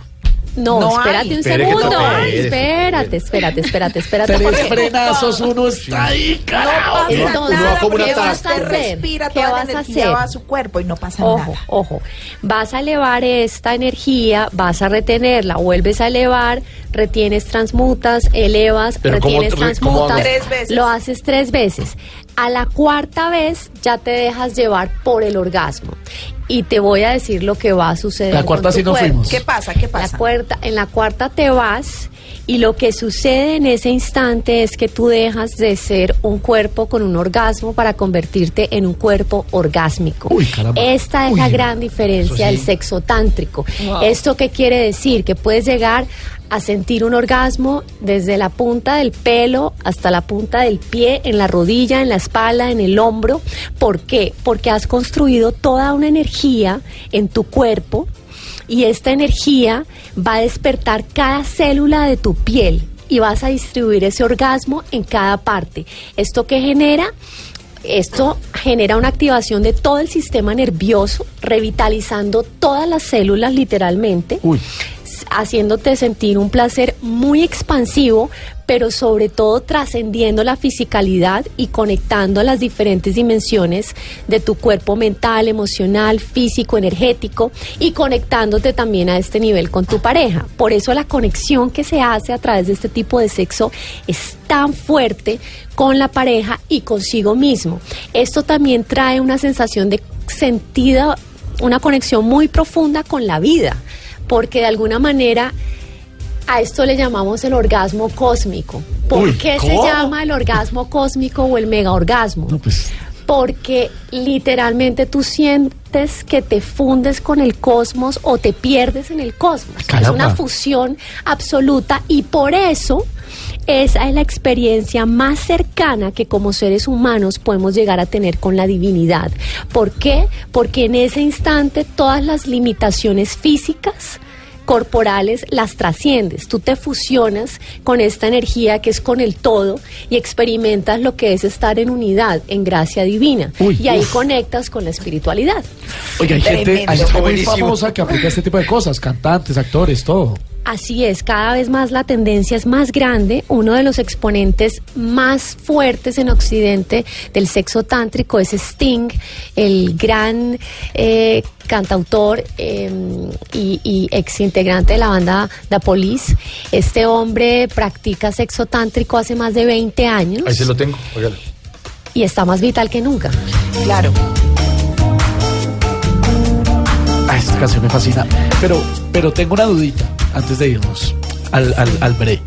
No, No espérate hay. un Espere que segundo. toque, espérate, espérate, espérate, espérate. Tres porque- frenazos, uno está ahí, carajo. No pasa Entonces, nada, como una porque taza. usted ¿qué vas a hacer? respira, ¿Qué toda la vas a energía hacer? va a su cuerpo y no pasa Ojo, nada. ojo. Vas a elevar esta energía, vas a retenerla, vuelves a elevar, retienes, transmutas, elevas, Pero ¿cómo retienes, re- cómo hago? transmutas. Tres veces. Lo haces tres veces. A la cuarta vez ya te dejas llevar por el orgasmo. Y te voy a decir lo que va a suceder. La cuarta sí nos cuerpo. fuimos. ¿Qué pasa? ¿Qué La pasa? cuarta, en la cuarta te vas y lo que sucede en ese instante es que tú dejas de ser un cuerpo con un orgasmo para convertirte en un cuerpo orgásmico. Uy. Esta es Uy, la gran diferencia del sexo tántrico. ¿Esto qué quiere decir? Que puedes llegar a sentir un orgasmo desde la punta del pelo hasta la punta del pie, en la rodilla, en la espalda, en el hombro. ¿Por qué? Porque has construido toda una energía en tu cuerpo y esta energía va a despertar cada célula de tu piel y vas a distribuir ese orgasmo en cada parte. ¿Esto qué genera? Esto genera una activación de todo el sistema nervioso, revitalizando todas las células literalmente, Uy. haciéndote sentir un placer muy expansivo, pero sobre todo trascendiendo la fisicalidad y conectando las diferentes dimensiones de tu cuerpo mental, emocional, físico, energético y conectándote también a este nivel con tu pareja. Por eso la conexión que se hace a través de este tipo de sexo es tan fuerte con la pareja y consigo mismo. Esto también trae una sensación de sentido una conexión muy profunda con la vida, porque de alguna manera a esto le llamamos el orgasmo cósmico. ¿Por Uy, qué se llama el orgasmo cósmico o el mega orgasmo? No, pues. Porque literalmente tú sientes que te fundes con el cosmos o te pierdes en el cosmos. Es una fusión absoluta y por eso esa es la experiencia más cercana que como seres humanos podemos llegar a tener con la divinidad. ¿Por qué? Porque en ese instante todas las limitaciones físicas corporales las trasciendes, tú te fusionas con esta energía que es con el todo y experimentas lo que es estar en unidad, en gracia divina. Uy, y ahí uf. conectas con la espiritualidad. Oye, hay gente, hay gente muy famosa que aplica este tipo de cosas, cantantes, actores, todo. Así es, cada vez más la tendencia es más grande. Uno de los exponentes más fuertes en Occidente del sexo tántrico es Sting, el gran eh, cantautor eh, y, y ex integrante de la banda The Police. Este hombre practica sexo tántrico hace más de 20 años Ahí se lo tengo. óigalo. y está más vital que nunca. Claro. Esta canción me fascina. Pero, pero tengo una dudita antes de irnos al, al, al break.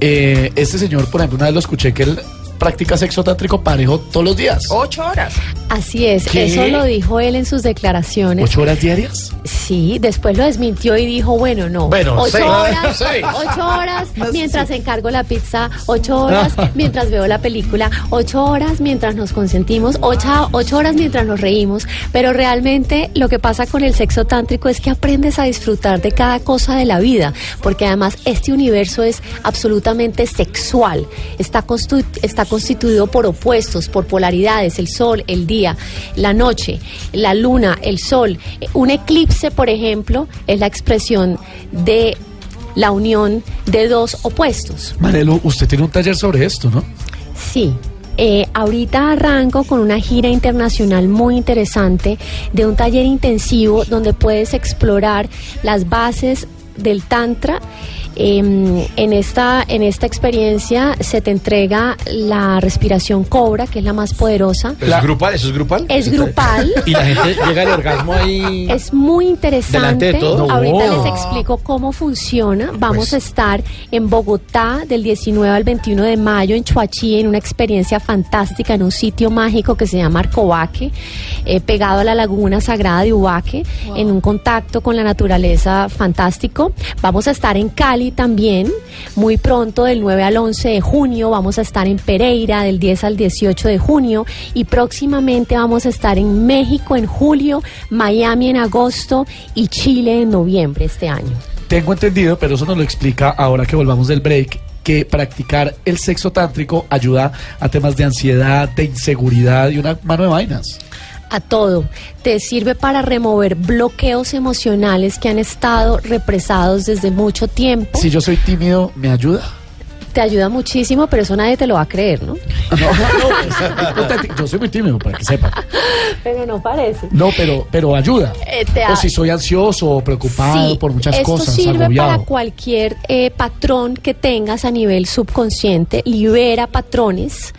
Eh, este señor, por ejemplo, una vez lo escuché que él practica sexo tántrico parejo todos los días. Ocho horas. Así es, ¿Qué? eso lo dijo él en sus declaraciones. ¿Ocho horas diarias? Sí, después lo desmintió y dijo, bueno, no. Bueno, ocho seis. horas, Seis. ocho horas mientras encargo la pizza, ocho horas mientras veo la película, ocho horas mientras nos consentimos, ocho, ocho horas mientras nos reímos. Pero realmente lo que pasa con el sexo tántrico es que aprendes a disfrutar de cada cosa de la vida, porque además este universo es absolutamente sexual. Está, constu- está constituido por opuestos, por polaridades, el sol, el día, la noche, la luna, el sol. Eh, Un eclipse, por ejemplo, es la expresión de la unión de dos opuestos. Marelo, usted tiene un taller sobre esto, ¿no? Sí. Eh, ahorita arranco con una gira internacional muy interesante de un taller intensivo donde puedes explorar las bases del tantra. Eh, en, esta, en esta experiencia se te entrega la respiración cobra, que es la más poderosa. ¿Pero ¿Eso es grupal? ¿Eso es grupal? Es grupal. Y la gente llega al orgasmo ahí. Es muy interesante. Delante de todo. Ahorita No. les explico cómo funciona. Vamos Pues. a estar en Bogotá del 19 al 21 de mayo en Chuachi en una experiencia fantástica en un sitio mágico que se llama Arcobaque, eh, pegado a la laguna sagrada de Ubaque, en un contacto con la naturaleza fantástico. Vamos a estar en Cali también, muy pronto del 9 al 11 de junio. Vamos a estar en Pereira del 10 al 18 de junio y próximamente vamos a estar en México en julio, Miami en agosto y Chile en noviembre este año. Tengo entendido, pero eso nos lo explica ahora que volvamos del break, que practicar el sexo tántrico ayuda a temas de ansiedad, de inseguridad y una mano de vainas. A todo. Te sirve para remover bloqueos emocionales que han estado represados desde mucho tiempo. Si yo soy tímido, ¿me ayuda? Te ayuda muchísimo, pero eso nadie te lo va a creer, ¿no? No, no, pues, yo soy muy tímido, para que sepan. Pero no parece. No, pero, pero ayuda. Eh, te O si soy ansioso o preocupado Sí, por muchas esto cosas, sirve agobiado. para cualquier eh, patrón que tengas a nivel subconsciente, libera patrones.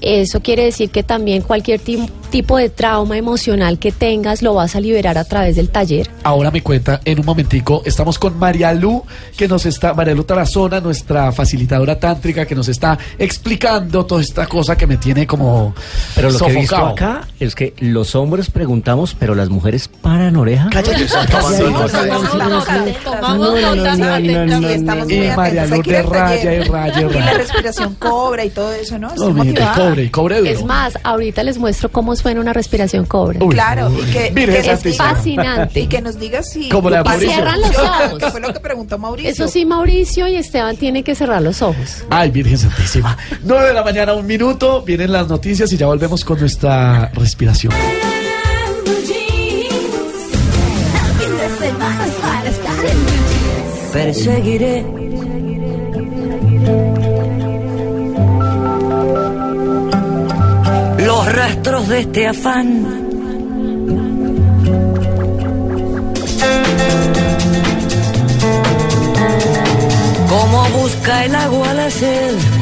Eso quiere decir que también cualquier ti- tipo de trauma emocional que tengas lo vas a liberar a través del taller. Ahora me cuenta en un momentico, estamos con María Lu, que nos está, María Lu Tarazona, nuestra facilitadora tántrica, que nos está explicando toda esta cosa que me tiene como Pero lo que he visto sofocado. acá es que los hombres preguntamos, pero las mujeres paran oreja. Cállate, Y María Aquí de raya y raya y la respiración cobra y todo eso, ¿no? No, mire, cobre, y cobre duro. Es más, ahorita les muestro cómo suena una respiración cobra. Uy, Claro, y que, diga- Fascinante. Y que nos diga si... Como la de Mauricio. Cierran los ojos. Que fue lo que preguntó Mauricio. Eso sí, Mauricio y Esteban tienen que cerrar los ojos. Ay, Virgen Santísima. 9 de la mañana, un minuto. Vienen las noticias y ya volvemos con nuestra respiración. Perseguiré rastros de este afán. Como busca el agua la sed.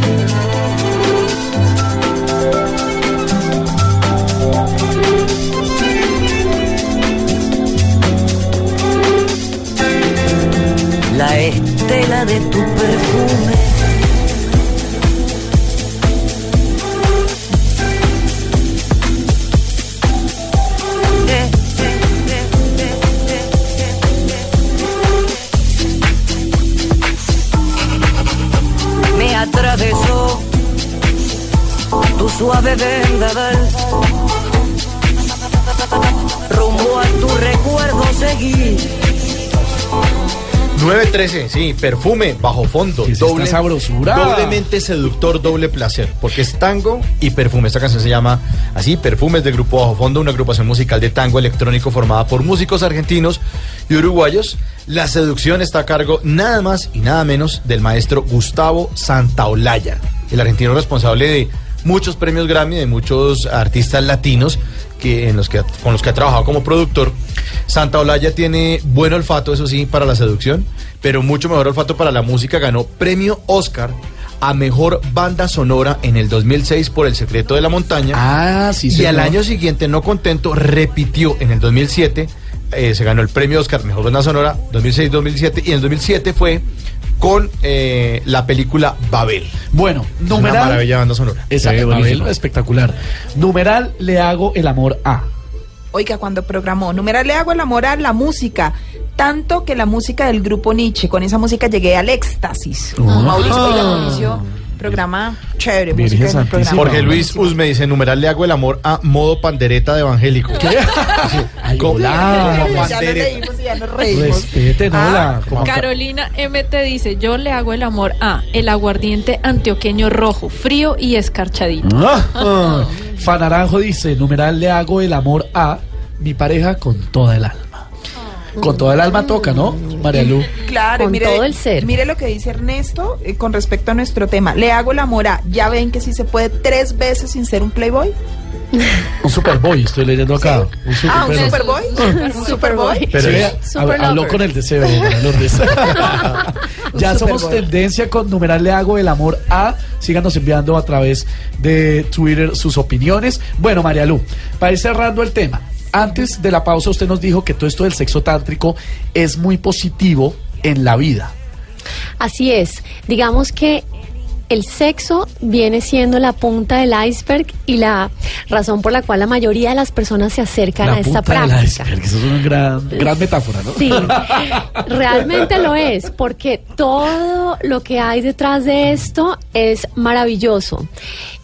913, sí, perfume, bajo fondo, ¿Qué es esta sabrosura? doblemente seductor, doble placer, porque es tango y perfume. Esta canción se llama así, Perfumes de Grupo Bajo Fondo, una agrupación musical de tango electrónico formada por músicos argentinos y uruguayos. La seducción está a cargo nada más y nada menos del maestro Gustavo Santaolalla, el argentino responsable de muchos premios Grammy, de muchos artistas latinos que, en los que, con los que ha trabajado como productor. Santa Olaya tiene buen olfato, eso sí, para la seducción, pero mucho mejor olfato para la música. Ganó premio Oscar a mejor banda sonora en el 2006 por El secreto de la montaña. Ah, sí, y al año siguiente, no contento, repitió en el 2007. eh, se ganó el premio Oscar Mejor Banda Sonora 2006-2007 y en el 2007 fue con eh, la película Babel. Bueno, Es una numeral. maravilla banda sonora. Exacto. Babel, espectacular. Numeral, le hago el amor a. Oiga, cuando programó, numeral le hago el amor a la música. Tanto que la música del grupo Nietzsche, con esa música llegué al éxtasis. Mauricio, oiga, Mauricio, programa chévere, Virgen música en el Santísima. programa. Jorge Luis Usme dice, numeral le hago el amor a modo pandereta de evangélico. Ay, ¿Cómo? hola. Ya nos reímos y ya nos reímos. Respeten, Ah, hola. ¿Cómo- Carolina MT dice, yo le hago el amor a el aguardiente antioqueño rojo, frío y escarchadito. Ah, Fanaranjo dice, numeral le hago el amor a mi pareja con toda el alma. Con toda el alma toca, ¿no? María Lu. Claro, Con mire, todo el ser. mire lo que dice Ernesto eh, con respecto a nuestro tema. Le hago el amor a, ya ven que sí se puede tres veces sin ser un playboy. Un superboy, estoy leyendo acá. Un super- Ah, un pero- superboy. Un superboy. Pero vea, Super hab- habló lover. con el deseo. Lourdes. ya somos tendencia con numeral le hago el amor a. Síganos enviando a través de Twitter sus opiniones. Bueno, María Lu, para ir cerrando el tema. Antes de la pausa usted nos dijo que todo esto del sexo tántrico es muy positivo en la vida. Así es. Digamos que el sexo viene siendo la punta del iceberg y la razón por la cual la mayoría de las personas se acercan a la esta punta del práctica. iceberg, Eso es una gran, gran metáfora, ¿no? Sí, realmente lo es, porque todo lo que hay detrás de esto es maravilloso.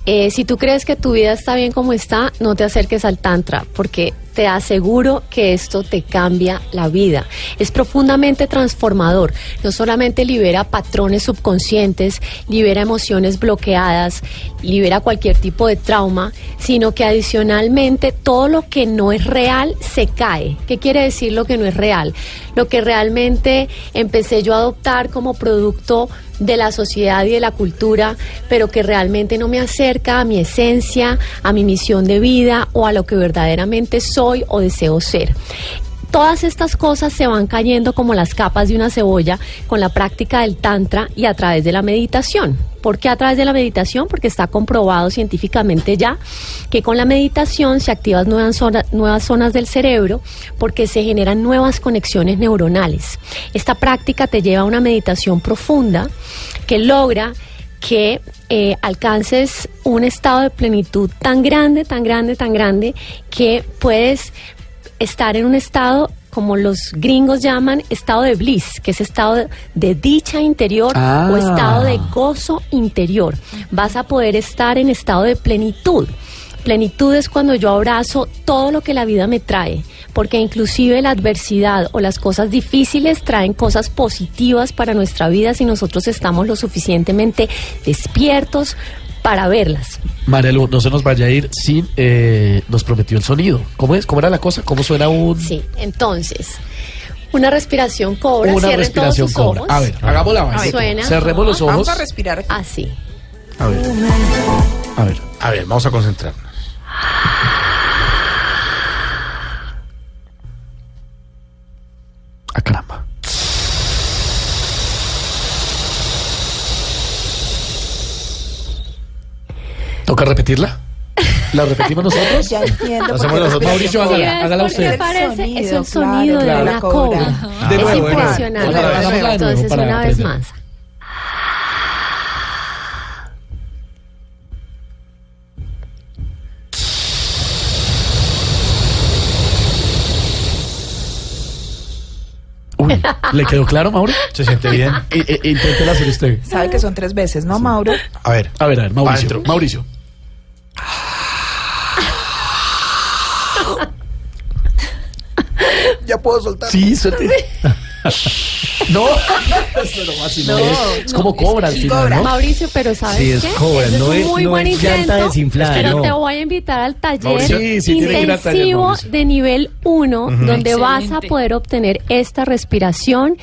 Eh, si tú crees que tu vida está bien como está, no te acerques al Tantra, porque te aseguro que esto te cambia la vida. Es profundamente transformador. No solamente libera patrones subconscientes, libera emociones bloqueadas, libera cualquier tipo de trauma, sino que adicionalmente todo lo que no es real se cae. ¿Qué quiere decir lo que no es real? Lo que realmente empecé yo a adoptar como producto de la sociedad y de la cultura, pero que realmente no me acerca a mi esencia, a mi misión de vida o a lo que verdaderamente soy o deseo ser. Todas estas cosas se van cayendo como las capas de una cebolla con la práctica del tantra y a través de la meditación. ¿Por qué a través de la meditación? Porque está comprobado científicamente ya que con la meditación se activan nuevas, nuevas zonas del cerebro porque se generan nuevas conexiones neuronales. Esta práctica te lleva a una meditación profunda que logra que eh, alcances un estado de plenitud tan grande, tan grande, tan grande, que puedes estar en un estado como los gringos llaman estado de bliss, que es estado de, dicha interior Ah. o estado de gozo interior. Vas a poder estar en estado de plenitud. Plenitud es cuando yo abrazo todo lo que la vida me trae, porque inclusive la adversidad o las cosas difíciles traen cosas positivas para nuestra vida si nosotros estamos lo suficientemente despiertos para verlas. María Lu, no se nos vaya a ir sin eh, nos prometió el sonido. ¿Cómo es? ¿Cómo era la cosa? ¿Cómo suena un Sí, entonces, una respiración cobra, una cierren respiración todos sus cobra? ojos. A ver, hagamos la base. Suena. Cerremos los ojos. Vamos a respirar aquí. Así. A ver. A ver. A ver, vamos a concentrarnos. ¿Toca repetirla? ¿La repetimos nosotros? Ya entiendo. Hacemos nosotros. Mauricio, hágala, hágala es usted. parece, es el Sonido, claro, de la cobra. cobra. De es nuevo, de nuevo. impresionante. De nuevo Entonces, para una vez aprender. más. Uy, ¿le quedó claro, Mauro? ¿Se siente bien? I- i- Inténtela hacer usted. Sabe que son tres veces, ¿no, Mauro? A ver. A ver, a ver, Mauricio. Adentro. Mauricio. Ya puedo soltar. Sí, suerte. no, eso no, así no, No, es. Es como cobra al final. ¿no? Mauricio, pero ¿sabes Sí, es qué? cobra, es un muy no buen intento, desinflada, pero no. te voy a invitar al taller Mauricio, intensivo de nivel 1, donde vas a poder obtener esta respiración.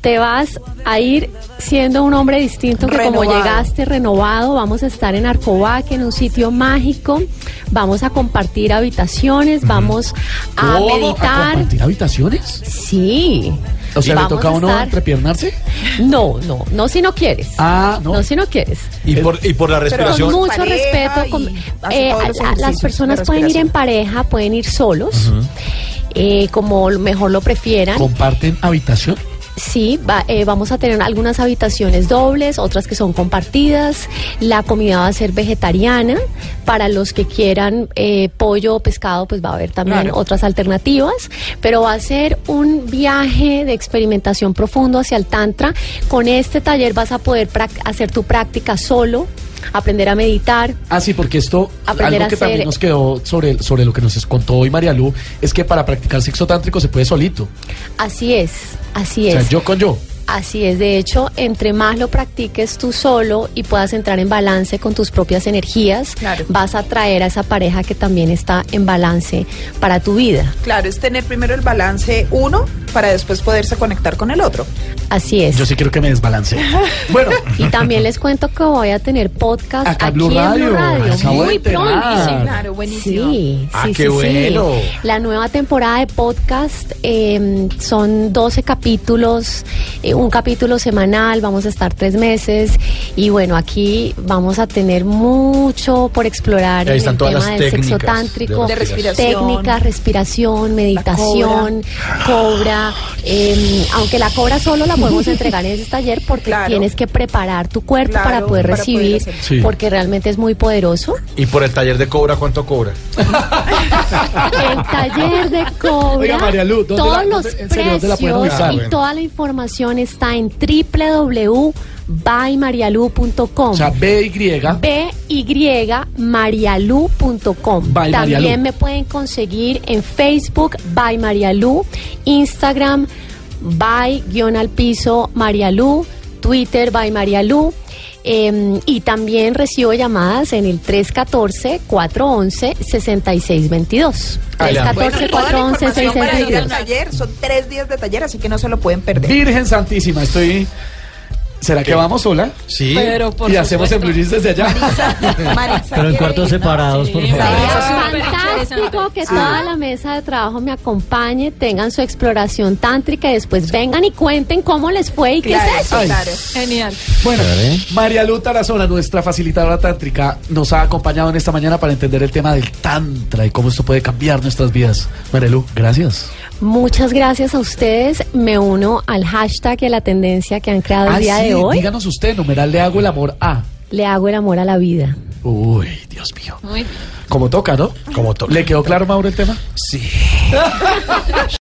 Te vas a ir siendo un hombre distinto que como llegaste renovado, vamos a estar en Arcobac, en un sitio mágico, vamos a compartir habitaciones, vamos a ¿Cómo? ¿A meditar. compartir habitaciones? Sí. O sea, ¿le toca a uno estar- entrepiernarse? No, no, no si no quieres. Ah, no. No si no quieres. Y por, y por la Pero respiración. Con mucho pareja respeto. con- eh, a- las personas de pueden ir en pareja, pueden ir solos, eh, como mejor lo prefieran. ¿Comparten habitación? Sí, va- eh, vamos a tener algunas habitaciones dobles, otras que son compartidas. La comida va a ser vegetariana. Para los que quieran eh, pollo o pescado, pues va a haber también Claro. otras alternativas. Pero va a ser un viaje de experimentación profundo hacia el Tantra. Con este taller vas a poder hacer tu práctica solo, aprender a meditar. Ah, sí, porque esto, Aprender algo que también nos quedó sobre, sobre lo que nos contó hoy María Lu, es que para practicar sexo tántrico se puede solito. Así es, así O sea, es. yo con yo. Así es, de hecho, entre más lo practiques tú solo y puedas entrar en balance con tus propias energías, Claro. vas a traer a esa pareja que también está en balance para tu vida. Claro, es tener primero el balance uno para después poderse conectar con el otro. Así es. Yo sí quiero que me desbalance. Bueno, Y también les cuento que voy a tener podcast Acá aquí Blue en Radio, Blue Radio acabo de muy pronto. Sí, claro, buenísimo. Sí, Ah, sí, qué sí, sí. La nueva temporada de podcast eh, son 12 capítulos, eh, un capítulo semanal, vamos a estar tres meses y bueno, aquí vamos a tener mucho por explorar en el tema las del sexo tántrico, de respiración. técnicas, respiración, meditación, cobra. eh, aunque la cobra solo la podemos entregar en ese taller porque Claro. tienes que preparar tu cuerpo Claro, para poder para poder recibir. Sí. porque realmente es muy poderoso. Y por el taller de cobra, ¿cuánto cobra? El taller de cobra. Oiga, María Lu, ¿dónde todos la- los precios y toda la información está en www.bymarialu.com. o sea, BY. bymarialu.com. By También Marialu. me pueden conseguir en Facebook by Marialu, Instagram by-al piso Marialu, Twitter by Marialu. Eh, y también recibo llamadas en el 314-411-6622. Ah, ya. Bueno, toda la información para ir al 314-411-6622. taller son tres días de taller, así que no se lo pueden perder. Virgen Santísima, estoy. ¿Será que vamos sola? Sí. Pero por y hacemos. Blue Jeans desde allá. Pero en cuartos ir, ¿no? separados, por favor. sería súper Fantástico que Sí. toda la mesa de trabajo me acompañe, tengan su exploración tántrica y después vengan y cuenten cómo les fue y qué es eso. Claro. Genial. Bueno, Vale. María Lu Tarazona, nuestra facilitadora tántrica, nos ha acompañado en esta mañana para entender el tema del tantra y cómo esto puede cambiar nuestras vidas. María Lu, gracias. Muchas gracias a ustedes. Me uno al hashtag y a la tendencia que han creado el Ah, día sí, de hoy. díganos usted, numeral le hago el amor a. Le hago el amor a la vida. Uy, Dios mío. Muy bien. Como toca, ¿no? Como toca. ¿Le quedó claro, Mauro, el tema? Sí.